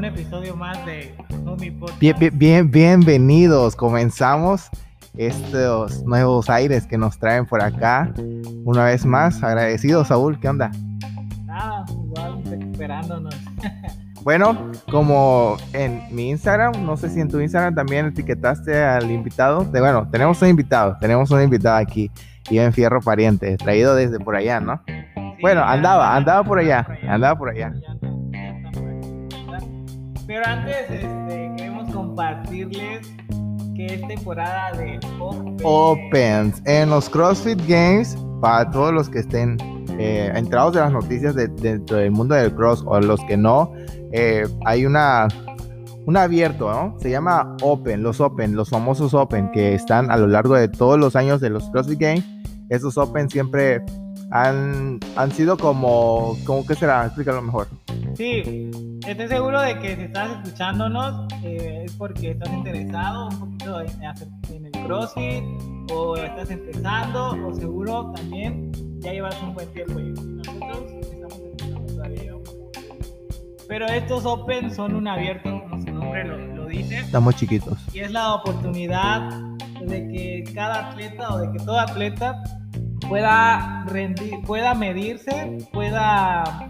un episodio más de Homie Podcast. Bien, bien, bien- bienvenidos. Comenzamos estos nuevos aires que nos traen por acá. Una vez más, agradecido, Saúl. ¿Qué onda? Nada, igual recuperándonos. Bueno, como en mi Instagram, no sé si en tu Instagram también etiquetaste al invitado. De, bueno, tenemos un invitado, tenemos un invitado aquí, Iván Fierro Pariente, traído desde por allá, ¿no? Bueno, andaba, andaba por allá, andaba por allá. Pero antes este, queremos compartirles que es temporada de Open. Opens en los CrossFit Games para todos los que estén eh, entrados de las noticias de- dentro del mundo del cross o los que no eh, hay una un abierto ¿no? se llama Open los Open los famosos Open que están a lo largo de todos los años de los CrossFit Games esos Open siempre han, han sido como como que será explícalo mejor Sí, estoy seguro de que si estás escuchándonos eh, es porque estás interesado un poquito en, en el CrossFit o estás empezando o seguro también ya llevas un buen tiempo y nosotros estamos empezando todavía. Pero estos Open son un abierto como su nombre lo, lo dice. Estamos chiquitos. Y es la oportunidad de que cada atleta o de que todo atleta pueda rendir, pueda medirse, pueda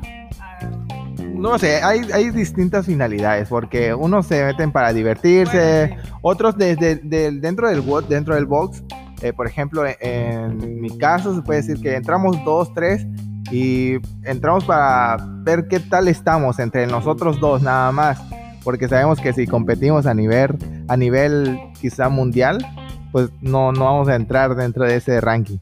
no sé hay, hay distintas finalidades porque unos se meten para divertirse bueno, sí. Otros desde dentro del dentro del box, eh, por ejemplo, en, en mi caso se puede decir que entramos dos, tres y entramos para ver qué tal estamos entre nosotros dos nada más, porque sabemos que si competimos a nivel a nivel quizá mundial, pues no no vamos a entrar dentro de ese ranking.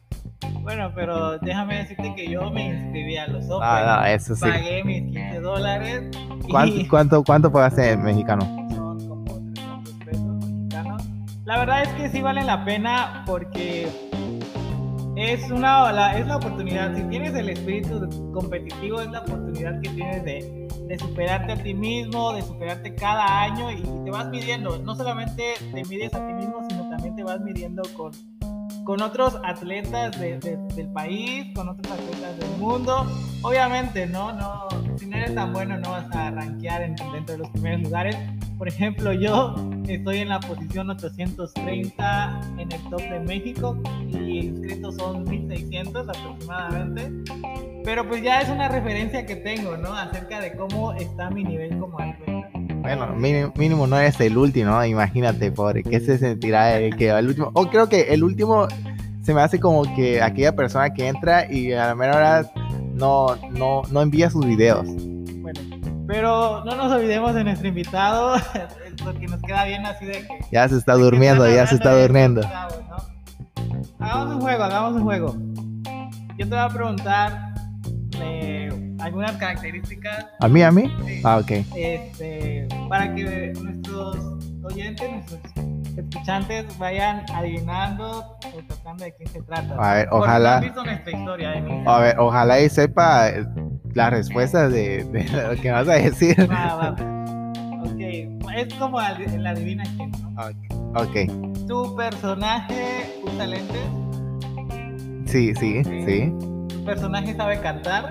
Bueno, pero déjame decirte que yo me inscribí a los Open. Ah, no, eso sí. Pagué mis 15 dólares. y ¿Cuánto cuánto hacer el mexicano? Son como 300 pesos mexicanos. La verdad es que sí vale la pena porque es una la, es la oportunidad. Si tienes el espíritu competitivo, es la oportunidad que tienes de, de superarte a ti mismo, de superarte cada año y te vas midiendo. No solamente te mides a ti mismo, sino también te vas midiendo con con otros atletas de- de- del país, con otros atletas del mundo. Obviamente, ¿no? no Si no eres tan bueno, no vas a rankear en- dentro de los primeros lugares. Por ejemplo, yo estoy en la posición 830 en el top de México y inscritos son 1600 aproximadamente. Pero pues ya es una referencia que tengo, ¿no? Acerca de cómo está mi nivel como atleta. Bueno, mínimo, mínimo no eres el último, ¿no? Imagínate, pobre, ¿qué se sentirá el que va el último? O creo que el último se me hace como que aquella persona que entra y a la mera hora no, no, no envía sus videos. Bueno, pero no nos olvidemos de nuestro invitado, porque nos queda bien así de que... Ya se está durmiendo, ya se está durmiendo. Hagamos un juego, hagamos un juego. Yo te voy a preguntar eh, algunas características ¿A mí, a mí? sí, Ah, ok. este, para que nuestros oyentes, nuestros escuchantes vayan adivinando o tratando de quién se trata. A ver, ojalá- no han visto nuestra historia de mí. A ver, ojalá y sepa las respuestas de, de lo que vas a decir. Va, va. Ok, es como el adivina quién, ¿no? Ok, ¿Tu personaje usa lentes? sí, sí, sí. ¿Tu personaje sabe cantar?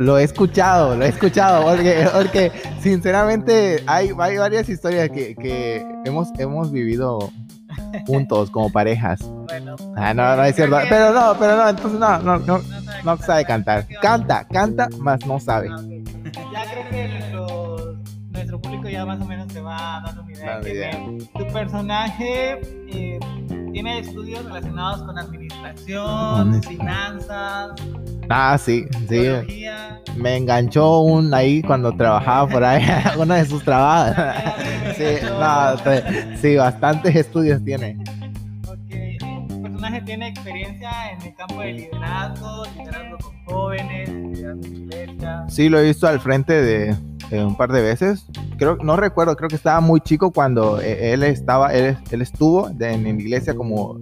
Lo he escuchado, lo he escuchado, porque, porque sinceramente hay, hay varias historias que, que hemos, hemos vivido juntos como parejas. Bueno, Ah, no, no es cierto. Que- Pero no, pero no, entonces no, no, no, no sabe cantar. Canta, canta, más no sabe. Ah. Ya creo que nuestro, nuestro público ya más o menos se va dando una idea. Idea. Tu personaje eh, tiene estudios relacionados con administración, Administra- finanzas, Ah, sí, sí. Me enganchó un ahí cuando trabajaba por ahí, uno de sus trabajos. Sí, no, sí, bastantes estudios tiene. Porque tu personaje tiene experiencia en el campo de liderazgo, liderazgo con jóvenes, liderazgo en. Sí, lo he visto al frente de, de un par de veces. Creo, no recuerdo, creo que estaba muy chico cuando eh, él estaba, él, él estuvo en, la iglesia como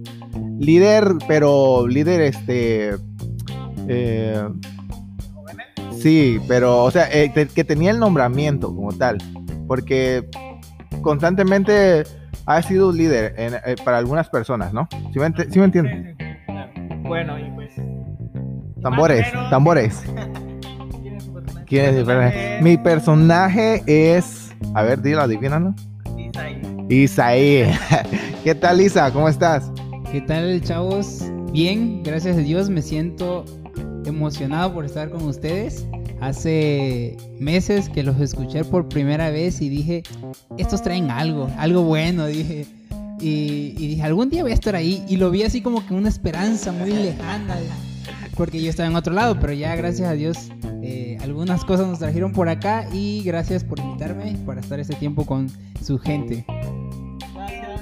líder, pero líder este, eh, jóvenes. sí, pero o sea, eh, que- que tenía el nombramiento como tal, porque constantemente ha sido un líder en- eh, para algunas personas, ¿no? ¿Sí me, ent- sí me entiendes? Sí, sí, sí, claro. Bueno, y pues. Tambores, menos, tambores. ¿Quién es personaje? ¿Quién es mi personaje? Mi personaje es. A ver, dilo, adivínalo. Isaí. Isaí. ¿Qué tal, Isa? ¿Cómo estás? ¿Qué tal, chavos? Bien, gracias a Dios. Me siento emocionado por estar con ustedes. Hace meses que los escuché por primera vez y dije, estos traen algo, algo bueno, dije. Y, y dije, algún día voy a estar ahí. Y lo vi así como que una esperanza muy lejana, porque yo estaba en otro lado, pero ya gracias a Dios eh, algunas cosas nos trajeron por acá y gracias por invitarme para estar este tiempo con su gente. Gracias.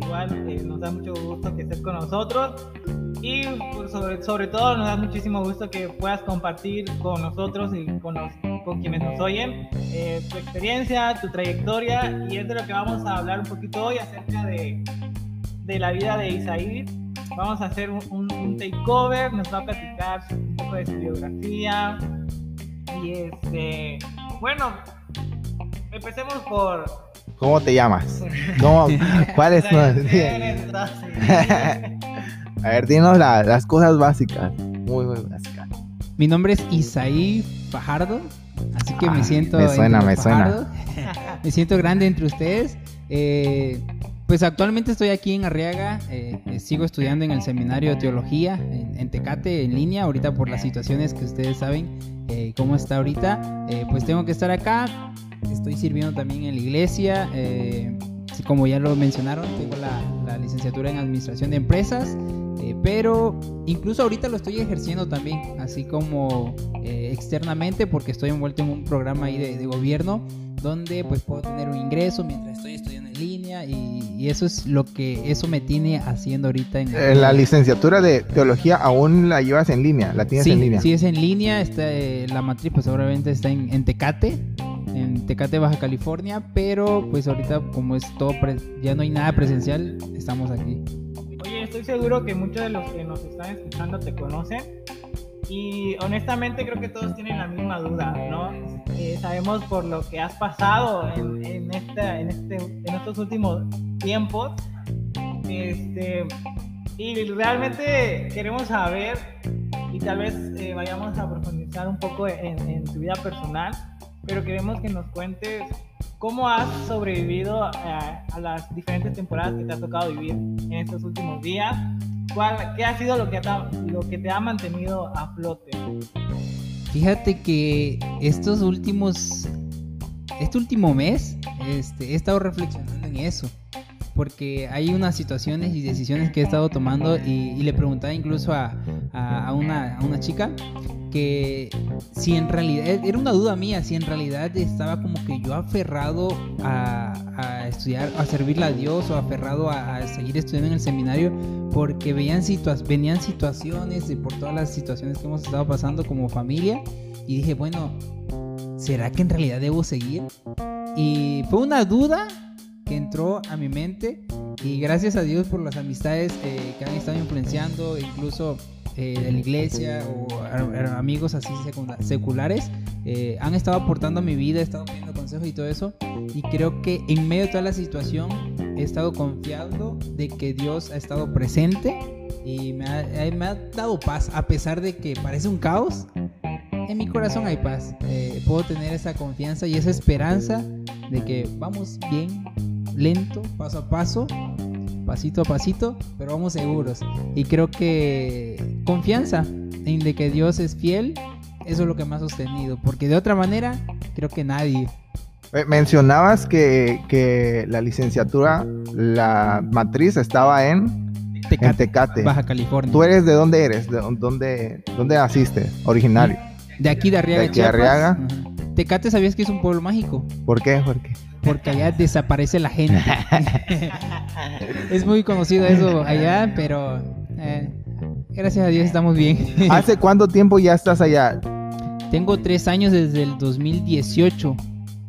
Igual eh, nos da mucho gusto que estés con nosotros y pues, sobre, sobre todo nos da muchísimo gusto que puedas compartir con nosotros y con, los, con quienes nos oyen eh, tu experiencia, tu trayectoria y es de lo que vamos a hablar un poquito hoy acerca de, de la vida de Isaí. Vamos a hacer un, un, un takeover, nos va a platicar un poco de su biografía y este, bueno, empecemos por ¿Cómo te llamas? ¿Cómo, ¿Cuál es tu... Tradiciones, entonces. A ver, dinos la- las cosas básicas. Muy, muy básicas. Mi nombre es Isaí Fajardo, así que Ah, me siento. me suena, me los suena. Fajardo. me siento grande entre ustedes. Eh, pues actualmente estoy aquí en Arriaga, eh, eh, sigo estudiando en el seminario de teología en, en Tecate en línea, ahorita por las situaciones que ustedes saben eh, cómo está ahorita, eh, pues tengo que estar acá, estoy sirviendo también en la iglesia, eh, como ya lo mencionaron, tengo la, la licenciatura en administración de empresas, eh, pero incluso ahorita lo estoy ejerciendo también, así como eh, externamente, porque estoy envuelto en un programa ahí de, de gobierno donde pues puedo tener un ingreso mientras estoy estudiando en línea y, y eso es lo que eso me tiene haciendo ahorita en Eh, La licenciatura de teología aún la llevas en línea, la tienes sí, en línea. sí es en línea, está, eh, la matriz pues obviamente está en, en Tecate, en Tecate, Baja California, pero pues ahorita como es todo, pre- ya no hay nada presencial, estamos aquí. Estoy seguro que muchos de los que nos están escuchando te conocen y honestamente creo que todos tienen la misma duda, ¿no? Eh, sabemos por lo que has pasado en, en, esta, en, este, en estos últimos tiempos este, y realmente queremos saber y tal vez eh, vayamos a profundizar un poco en, en tu vida personal, pero queremos que nos cuentes cómo has sobrevivido a, a las diferentes temporadas que te ha tocado vivir en estos últimos días. ¿Cuál, ¿Qué ha sido lo que, ta- lo que te ha mantenido a flote? Fíjate que estos últimos, este último mes, este, he estado reflexionando en eso. Porque hay unas situaciones y decisiones que he estado tomando y, y le preguntaba incluso a, a- a una, a una chica que si en realidad, era una duda mía, si en realidad estaba como que yo aferrado a, a estudiar, a servirle a Dios o aferrado a, a seguir estudiando en el seminario porque veían situa venían situaciones de por todas las situaciones que hemos estado pasando como familia y dije, bueno, ¿será que en realidad debo seguir? Y fue una duda que entró a mi mente y gracias a Dios por las amistades eh, que han estado influenciando, incluso eh, de la iglesia o a- a- amigos así seculares, eh, han estado aportando a mi vida, he estado pidiendo consejos y todo eso. Y creo que en medio de toda la situación he estado confiando de que Dios ha estado presente y me ha, eh, me ha dado paz, a pesar de que parece un caos. En mi corazón hay paz. Eh, puedo tener esa confianza y esa esperanza de que vamos bien, lento, paso a paso, pasito a pasito, pero vamos seguros. Y creo que confianza en de que Dios es fiel, eso es lo que me ha sostenido. Porque de otra manera, creo que nadie. Eh, Mencionabas que, que la licenciatura, la matriz estaba en, Tecate, en Tecate. Baja California. ¿Tú eres de dónde eres? ¿De dónde, dónde naciste? Originario. De aquí de Arriaga, De aquí Chiapas. Arriaga. Ajá. Tecate, ¿sabías que es un pueblo mágico? ¿Por qué? ¿Por qué? Porque allá desaparece la gente. es muy conocido eso allá, pero eh, gracias a Dios estamos bien. ¿Hace cuánto tiempo ya estás allá? Tengo tres años desde el 2018.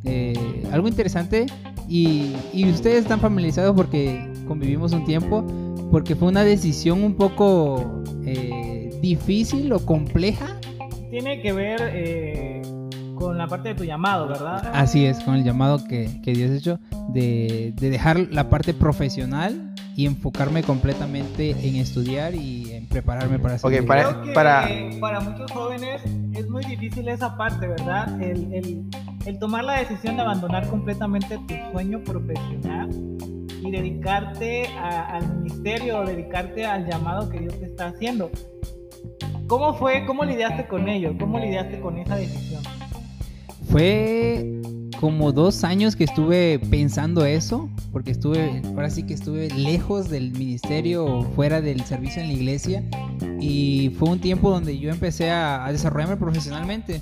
Eh, algo interesante y, y ustedes están familiarizados porque convivimos un tiempo, porque fue una decisión un poco eh, difícil o compleja. Tiene que ver eh, con la parte de tu llamado, ¿verdad? Así es, con el llamado que, que Dios ha hecho de, de dejar la parte profesional y enfocarme completamente en estudiar y en prepararme para hacer Ok, mi para- Creo que para- para muchos jóvenes es muy difícil esa parte, ¿verdad? El, el- el tomar la decisión de abandonar completamente tu sueño profesional y dedicarte a- al ministerio o dedicarte al llamado que Dios te está haciendo. ¿Cómo fue? ¿Cómo lidiaste con ello? ¿Cómo lidiaste con esa decisión? Fue como dos años que estuve pensando eso, porque estuve, ahora sí que estuve lejos del ministerio, fuera del servicio en la iglesia, y fue un tiempo donde yo empecé a, a desarrollarme profesionalmente,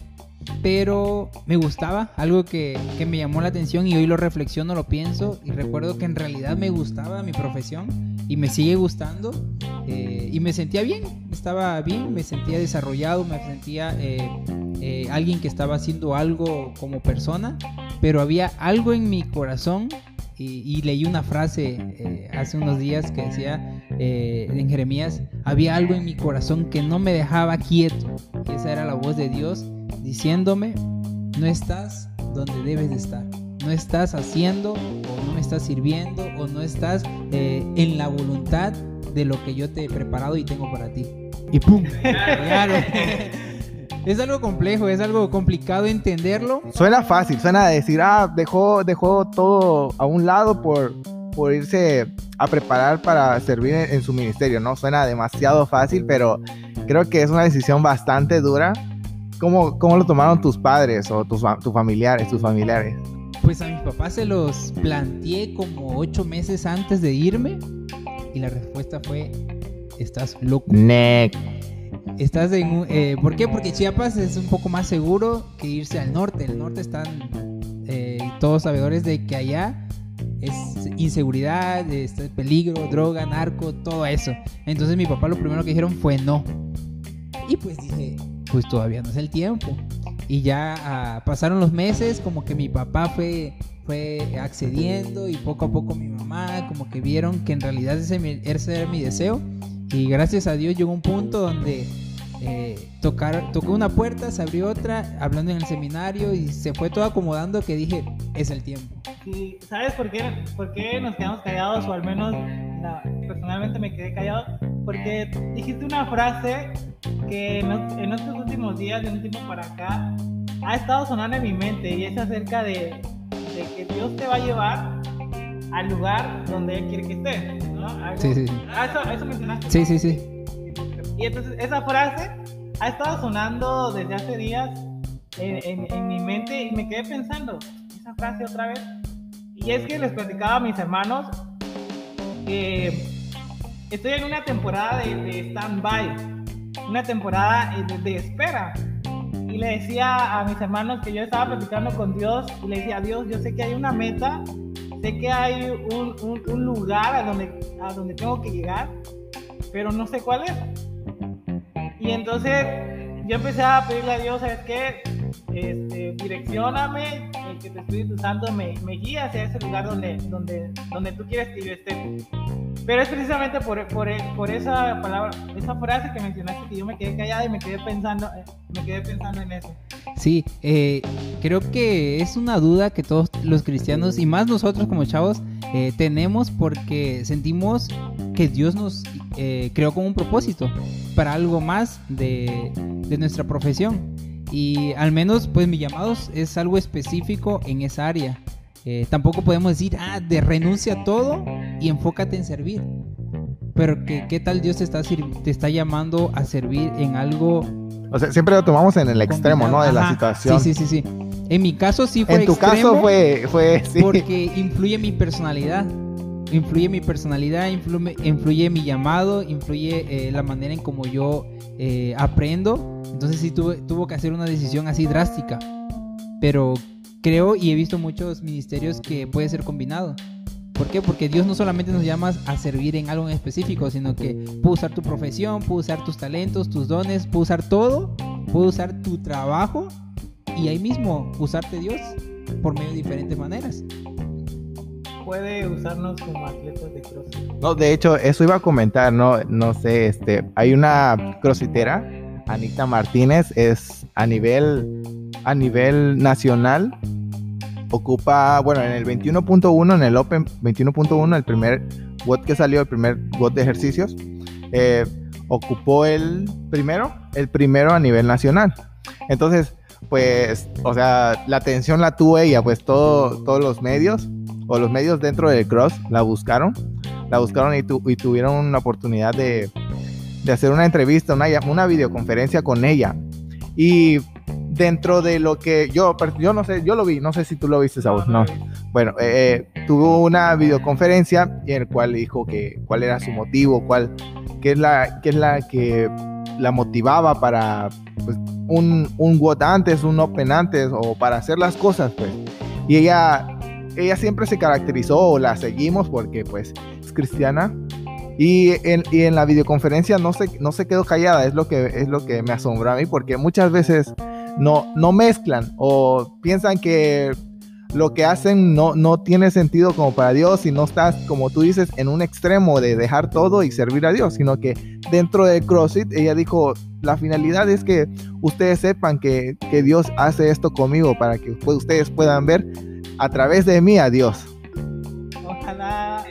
pero me gustaba, algo que, que me llamó la atención y hoy lo reflexiono, lo pienso, y recuerdo que en realidad me gustaba mi profesión y me sigue gustando, eh, y me sentía bien, estaba bien, me sentía desarrollado, me sentía... eh, eh, alguien que estaba haciendo algo como persona, pero había algo en mi corazón y, y leí una frase hace unos días que decía eh, en Jeremías, había algo en mi corazón que no me dejaba quieto. Y esa era la voz de Dios diciéndome, no estás donde debes de estar. No estás haciendo o no me estás sirviendo o no estás eh, en la voluntad de lo que yo te he preparado y tengo para ti. Y pum. Claro. Es algo complejo, es algo complicado entenderlo. Suena fácil, suena a decir, ah, dejó, dejó todo a un lado por, por irse a preparar para servir en, en su ministerio, ¿no? Suena demasiado fácil, pero creo que es una decisión bastante dura. ¿Cómo, cómo lo tomaron tus padres o tus, tus familiares, tus familiares? Pues a mis papás se los planteé como ocho meses antes de irme y la respuesta fue, estás loco. Neck. Estás en un... eh, ¿Por qué? Porque Chiapas es un poco más seguro que irse al norte. El norte están eh, todos sabedores de que allá es inseguridad, este, peligro, droga, narco, todo eso. Entonces mi papá lo primero que dijeron fue no. Y pues dije, pues todavía no es el tiempo. Y ya ah, pasaron los meses, como que mi papá fue, fue accediendo y poco a poco mi mamá, como que vieron que en realidad ese, ese era mi deseo. Y gracias a Dios llegó un punto donde eh, tocar, tocó una puerta, se abrió otra, hablando en el seminario y se fue todo acomodando que dije, es el tiempo. Sí, ¿Sabes por qué, por qué nos quedamos callados? O al menos no, personalmente me quedé callado. Porque dijiste una frase que en, en estos últimos días, de un tiempo para acá, ha estado sonando en mi mente y es acerca de, de que Dios te va a llevar al lugar donde Él quiere que estés. ¿no? Algo- Sí, sí, sí. Ah, eso, eso mencionaste. Sí, sí, sí. Y entonces esa frase ha estado sonando desde hace días en, en- en mi mente y me quedé pensando, esa frase otra vez. Y es que les platicaba a mis hermanos que estoy en una temporada de, stand-by, una temporada eh, de, espera. Y le decía a mis hermanos que yo estaba platicando con Dios y le decía, Dios, yo sé que hay una meta, sé que hay un, un- un lugar a donde, a donde tengo que llegar, pero no sé cuál es. Y entonces yo empecé a pedirle a Dios, ¿sabes qué? Este, direccioname, que tu Espíritu Santo me, me guíe hacia ese lugar donde, donde, donde tú quieres que yo esté. Pero es precisamente por, por, por esa palabra, esa frase que mencionaste que yo me quedé callada y me quedé pensando, me quedé pensando en eso. Sí, eh, creo que es una duda que todos los cristianos y más nosotros como chavos eh, tenemos porque sentimos que Dios nos eh, creó con un propósito para algo más de, nuestra profesión. Y al menos, pues mi llamado es algo específico en esa área. Tampoco podemos decir, ah, de renuncia a todo y enfócate en servir. Pero que, ¿qué tal Dios te está, te está llamando a servir en algo O sea, siempre lo tomamos en el extremo, ¿no? De la Ajá, situación. Sí, sí, sí, sí. En mi caso sí fue en tu extremo caso fue, fue, sí. porque influye mi personalidad. Influye mi personalidad, influye, influye mi llamado, influye eh, la manera en como yo eh, aprendo. Entonces sí tuve, tuvo que hacer una decisión así drástica. Pero creo y he visto muchos ministerios que puede ser combinado. ¿Por qué? Porque Dios no solamente nos llama a servir en algo en específico, sino que puede usar tu profesión, puede usar tus talentos, tus dones, puede usar todo, puede usar tu trabajo y ahí mismo usarte Dios por medio de diferentes maneras. Puede usarnos como atletas de crossfit. No, de hecho, eso iba a comentar, no, no sé, este, hay una crossfitera, Anita Martínez, es a nivel, a nivel nacional, ocupa, bueno, en el 21.1, en el Open 21.1, el primer WOD que salió, el primer WOD de ejercicios, eh, ocupó el primero, el primero a nivel nacional. Entonces, pues, o sea, la atención la tuvo ella, pues todo, todos los medios o los medios dentro del cross la buscaron, la buscaron y, y tuvieron una oportunidad de, de, hacer una entrevista, una, una videoconferencia con ella. Y dentro de lo que yo, yo no sé, yo lo vi, no sé si tú lo viste, Saúl, no. Bueno, eh, tuvo una videoconferencia en el cual dijo que cuál era su motivo, cuál, qué es la, qué es la que la motivaba para pues, un, un WOT antes, un Open antes, o para hacer las cosas, pues. Y ella, ella siempre se caracterizó, o la seguimos porque pues es cristiana, y en, y en, la videoconferencia no se, no se quedó callada, es lo, que, es lo que me asombró a mí, porque muchas veces no, no mezclan o piensan que lo que hacen no, no tiene sentido como para Dios y no estás, como tú dices, en un extremo de dejar todo y servir a Dios, sino que dentro de CrossFit ella dijo, la finalidad es que ustedes sepan que, que Dios hace esto conmigo para que ustedes puedan ver a través de mí a Dios.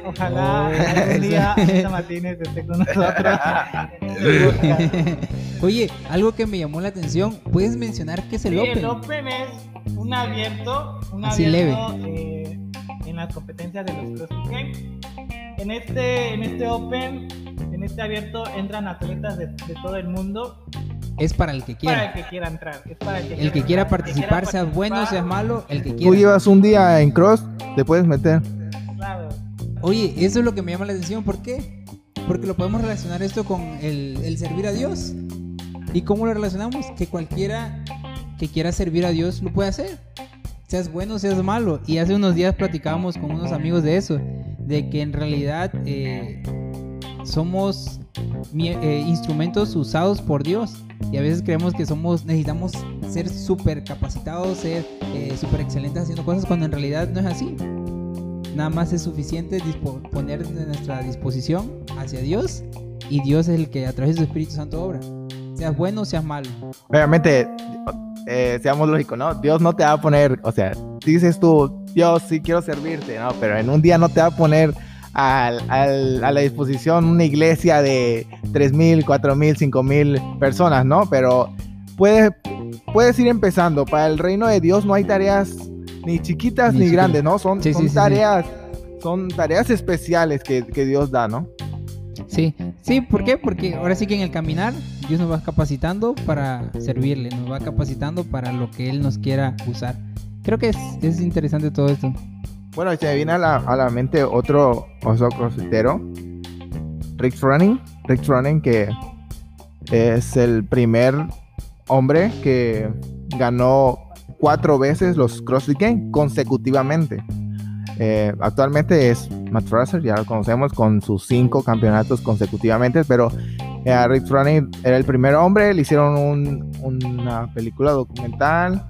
Ojalá, oh, un día Martínez esté con nosotros. Oye, algo que me llamó la atención, ¿puedes mencionar qué es el sí, Open? El Open es un abierto, un Así abierto eh, en las competencias de los CrossFit Games. En este, en este Open, en este abierto entran atletas de, de todo el mundo es para el que quiera. Para el que quiera entrar. Es para el que, el que quiera, quiera participar, que seas bueno, seas malo, el que Tú quiera. llevas un día en cross, te puedes meter. Oye, eso es lo que me llama la atención. ¿Por qué? Porque lo podemos relacionar esto con el, el servir a Dios. ¿Y cómo lo relacionamos? Que cualquiera que quiera servir a Dios lo puede hacer. Seas bueno, seas malo. Y hace unos días platicábamos con unos amigos de eso. De que en realidad eh, somos eh, instrumentos usados por Dios. Y a veces creemos que somos, necesitamos ser súper capacitados, ser eh, súper excelentes haciendo cosas, cuando en realidad no es así. Nada más es suficiente poner nuestra disposición hacia Dios y Dios es el que a través de su Espíritu Santo obra. Seas bueno o seas malo. Obviamente, eh, seamos lógicos, ¿no? Dios no te va a poner, o sea, dices tú, Dios sí quiero servirte, ¿no? Pero en un día no te va a poner a la disposición una iglesia de 3.000, 4.000, 5.000 personas, ¿no? Pero puedes, puedes ir empezando. Para el reino de Dios no hay tareas ni chiquitas ni, ni grandes, ¿no? Son, sí, son sí, tareas, son tareas especiales que, que Dios da, ¿no? Sí, sí, ¿por qué? Porque ahora sí que en el caminar Dios nos va capacitando para servirle, nos va capacitando para lo que Él nos quiera usar. Creo que es, es interesante todo esto. Bueno, se me viene a la, a la mente otro oso crossfitero, Rick Running. Rick Running, que es el primer hombre que ganó cuatro veces los CrossFit Games consecutivamente. Eh, actualmente es Matt Fraser, ya lo conocemos con sus cinco campeonatos consecutivamente, pero eh, Rick Running era el primer hombre, le hicieron un, una película documental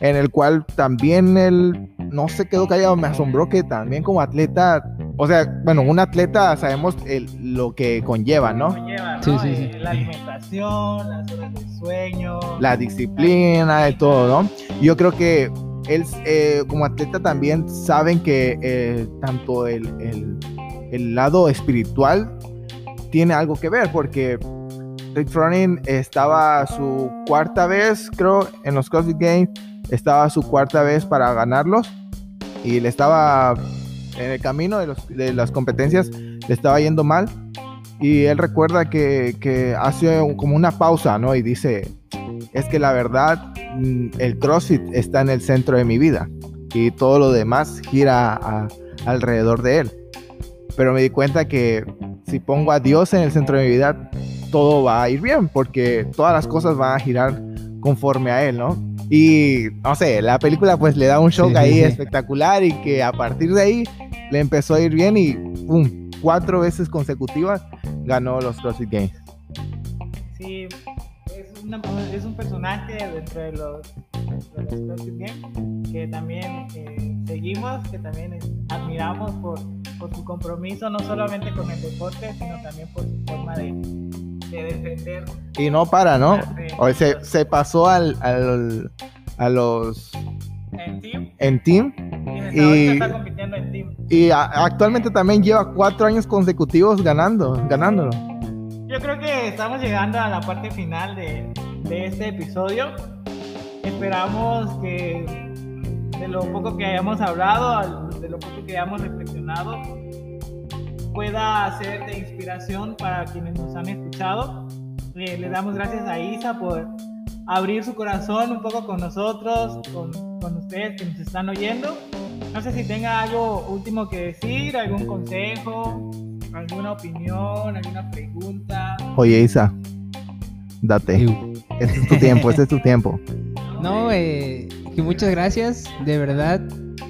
en el cual también él no se quedó callado, me asombró que también como atleta, o sea, bueno, un atleta sabemos el, lo que conlleva, ¿no? Conlleva, ¿no? Sí, sí, sí. La alimentación, las horas de sueño, la disciplina, de todo, ¿no? Yo creo que él eh, como atleta también saben que eh, tanto el, el, el, lado espiritual tiene algo que ver porque Rick Froning estaba su cuarta vez creo en los CrossFit Games estaba su cuarta vez para ganarlos y le estaba en el camino de, las competencias le estaba yendo mal y él recuerda que, hace como una pausa no y dice es que la verdad el CrossFit está en el centro de mi vida y todo lo demás gira alrededor de él. Pero me di cuenta que si pongo a Dios en el centro de mi vida, todo va a ir bien porque todas las cosas van a girar conforme a él, ¿no? Y no sé, la película pues le da un shock sí, ahí espectacular y que a partir de ahí le empezó a ir bien y ¡pum! cuatro veces consecutivas ganó los CrossFit Games. Sí, una, es un personaje dentro de los, de los CrossFit Games que también eh, seguimos, que también es, admiramos por, por, su compromiso, no solamente con el deporte, sino también por su forma de, de defender. Y no para, ¿no? O se, se pasó al, al, a los... En, team. en team. Y, Y- está compitiendo en team. Y a- actualmente también lleva cuatro años consecutivos ganando, ganándolo. Yo creo que estamos llegando a la parte final de, de este episodio. Esperamos que de lo poco que hayamos hablado, de lo poco que hayamos reflexionado, pueda ser de inspiración para quienes nos han escuchado. Eh, le damos gracias a Isa por abrir su corazón un poco con nosotros, con, con ustedes que nos están oyendo. No sé si tenga algo último que decir, algún consejo, alguna opinión, alguna pregunta. Oye, Isa, date. Este es tu tiempo, este es tu tiempo. No, eh, que muchas gracias, de verdad.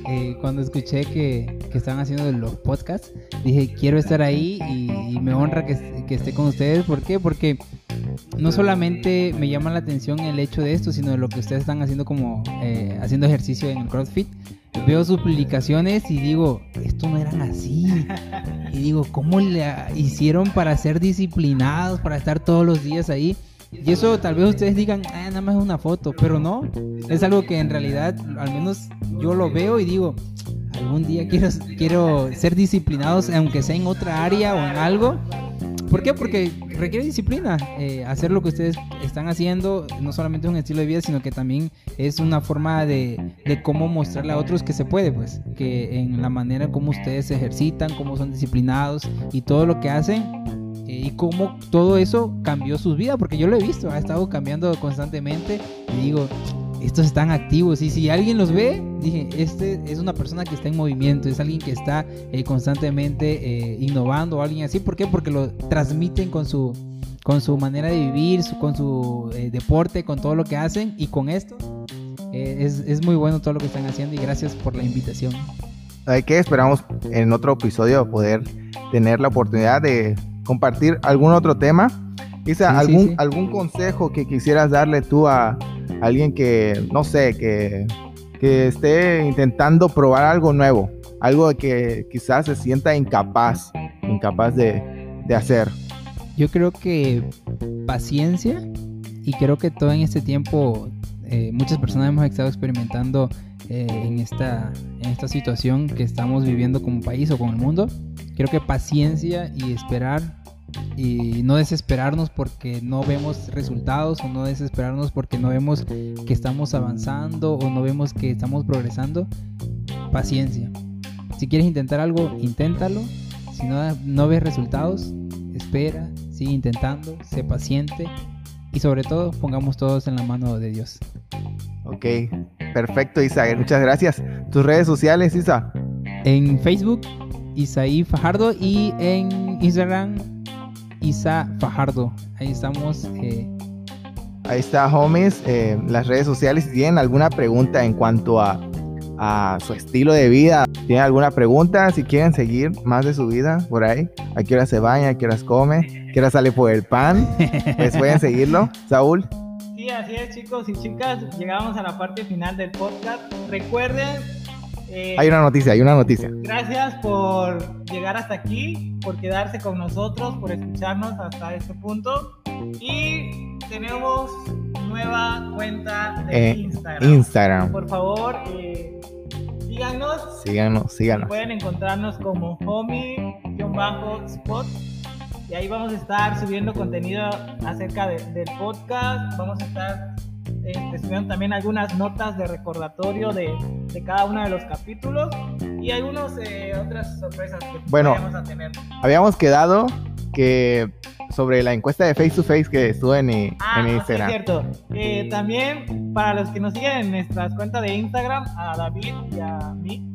eh, cuando escuché que, que estaban haciendo los podcasts, dije, quiero estar ahí y, y me honra que, que esté con ustedes. ¿Por qué? Porque no solamente me llama la atención el hecho de esto, sino de lo que ustedes están haciendo como eh, haciendo ejercicio en el CrossFit. Veo sus publicaciones y digo, esto no eran así. Y digo, ¿cómo le hicieron para ser disciplinados, para estar todos los días ahí? Y eso tal vez ustedes digan, ah, nada más es una foto, pero no, es algo que en realidad, al menos yo lo veo y digo, algún día quiero, quiero ser disciplinados, aunque sea en otra área o en algo. ¿Por qué? Porque requiere disciplina. eh, hacer lo que ustedes están haciendo no solamente es un estilo de vida, sino que también es una forma de, de cómo mostrarle a otros que se puede, pues. Que en la manera como ustedes se ejercitan, cómo son disciplinados y todo lo que hacen, eh, y cómo todo eso cambió sus vidas, porque yo lo he visto, ha estado cambiando constantemente y digo, estos están activos y si alguien los ve, dije, este es una persona que está en movimiento, es alguien que está eh, constantemente eh, innovando o alguien así, ¿por qué? Porque lo transmiten con su con su manera de vivir, su- con su eh, deporte, con todo lo que hacen y con esto. eh, es, es muy bueno todo lo que están haciendo y gracias por la invitación. ¿Sabe qué? Esperamos en otro episodio poder tener la oportunidad de compartir algún otro tema. Isa, Sí, sí, ¿algún, sí. algún consejo que quisieras darle tú a alguien que, no sé, que, que esté intentando probar algo nuevo? Algo que quizás se sienta incapaz, incapaz de, de hacer. Yo creo que paciencia y creo que todo en este tiempo eh, muchas personas hemos estado experimentando eh, en, esta, en esta situación que estamos viviendo como país o como el mundo. Creo que paciencia y esperar y no desesperarnos porque no vemos resultados o no desesperarnos porque no vemos que estamos avanzando o no vemos que estamos progresando. Paciencia. Si quieres intentar algo, inténtalo. Si no, no ves resultados, espera, sigue intentando, sé paciente y sobre todo pongamos todos en la mano de Dios. Ok, perfecto, Isa. Muchas gracias. Tus redes sociales, Isa. En Facebook, Isaí Fajardo y en Instagram, Isa Fajardo. Ahí estamos. eh, Ahí está, homies. eh, las redes sociales. Si tienen alguna pregunta en cuanto a, a su estilo de vida, tienen alguna pregunta, si quieren seguir más de su vida por ahí, a qué hora se baña, a qué horas come, a qué hora sale por el pan, pues pueden seguirlo. Saúl, Sí, así es, chicos y chicas. Llegamos a la parte final del podcast. Recuerden. Eh, hay una noticia, hay una noticia. Gracias por llegar hasta aquí, por quedarse con nosotros, por escucharnos hasta este punto. Y tenemos nueva cuenta de Eh, Instagram. Instagram. Por favor, eh, síganos. Síganos, síganos. Pueden encontrarnos como homie-spot. Y ahí vamos a estar subiendo contenido acerca de- del podcast. Vamos a estar este, subiendo también algunas notas de recordatorio de, de cada uno de los capítulos y algunas otras sorpresas que Bueno. a tener. Habíamos quedado que sobre la encuesta de face to face que estuvo en, en Ah, sí, es Instagram. cierto. Eh, también para los que nos siguen en nuestras cuentas de Instagram, a David y a mí,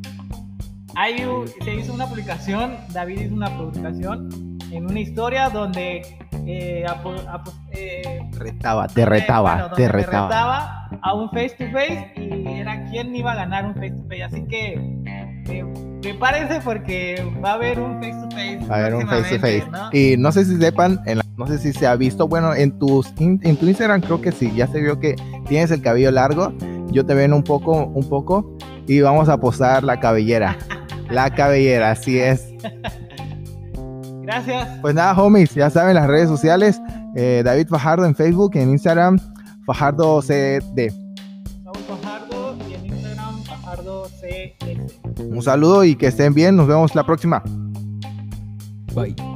hay se hizo una publicación, David hizo una publicación en una historia donde eh, apo- apo- eh, Retaba, te retaba, bueno, te retaba. retaba a un face to face y era quién iba a ganar un face to face. Así que eh, prepárense porque va a haber un face to face. A ver, un face to face. ¿no? Y no sé si sepan, en la- no sé si se ha visto, bueno, en, tus, in- en tu Instagram creo que sí, ya se vio que tienes el cabello largo, yo te ven un poco, un poco, y vamos a posar la cabellera. La cabellera, así es. Gracias. Pues nada, homies, ya saben las redes sociales, eh, David Fajardo en Facebook, en Instagram, Fajardo CD. Saúl Fajardo y en Instagram GS. Un saludo y que estén bien. Nos vemos la próxima. Bye.